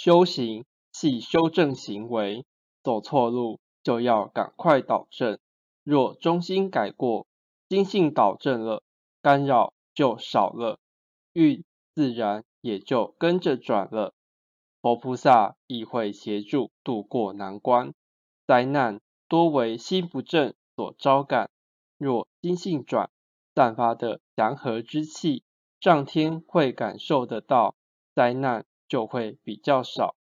修行系修正行为，走错路就要赶快导正。若中心改过，心性导正了，干扰就少了，运自然也就跟着转了。佛菩萨亦会协助渡过难关。灾难多为心不正所招感，若心性转，散发的祥和之气，上天会感受得到，灾难就会比较少。